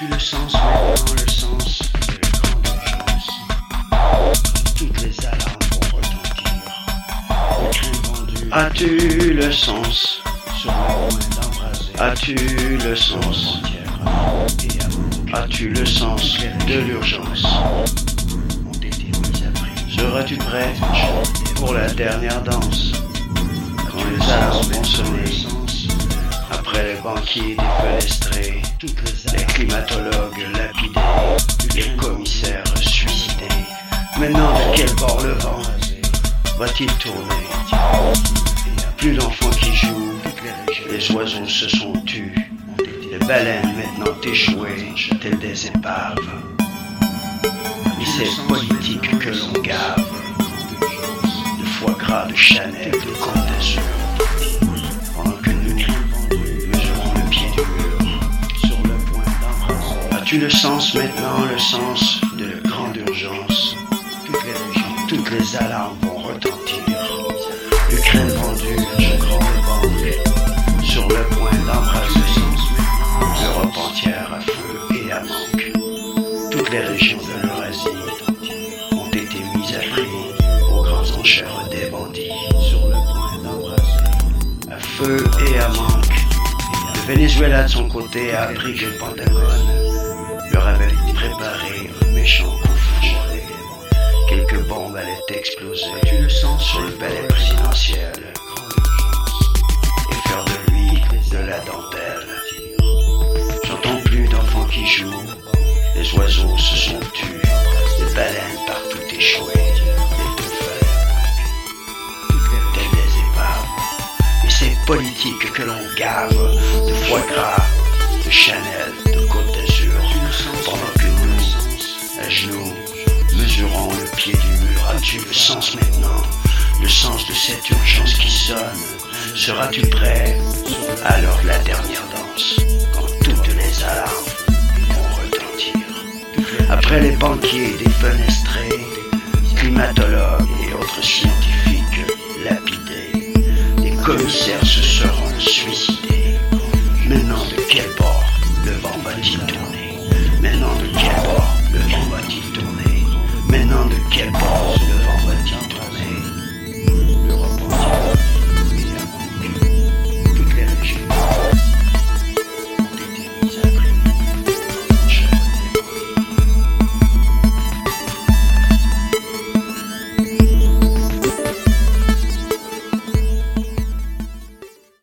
As-tu le sens maintenant, le sens de la grande urgence Toutes les alarmes vont retentir. Vendu. As-tu le sens? Sur le point d'embraser. As-tu le sens? As-tu le sens de l'urgence? Seras-tu prêt pour la dernière danse? Quand les alarmes vont sonner. Après les banquiers défenestrés, Maintenant, de quel bord le vent va-t-il tourner? Plus d'enfants qui jouent, les oiseaux se sont tus, les baleines maintenant échouées, telles des épaves. Et c'est politique que l'on gave, de foie gras, de Chanel, de Côte d'Azur. Pendant que nous mesurons le pied du mur, sur le point. As-tu le sens maintenant, le sens de les alarmes vont retentir. L'Ukraine vendue, je grande banque, sur le point d'embraser. L'Europe entière à feu et à manque. Toutes les régions de l'Eurasie ont été mises à prix aux grandes enchères des bandits. Sur le point d'embraser. À feu et à manque. Le Venezuela de son côté a appris que le Pentagone leur avait préparé un méchant coup. Quelques bombes allaient exploser tu le sens sur le palais présidentiel. Et faire de lui de la dentelle. J'entends plus d'enfants qui jouent, les oiseaux se sont tus, les baleines partout échouées, politique que l'on gave de foie gras, de Chanel, As-tu le sens maintenant, le sens de cette urgence qui sonne Seras-tu prêt? Alors la dernière danse, quand toutes les alarmes vont retentir. Après les banquiers défenestrés, climatologues et autres scientifiques lapidés, les commissaires se seront suicidés. Maintenant, de quel bord le vent va-t-il tourner? Maintenant, de quel bord le vent va-t-il tourner? Maintenant, de quel bord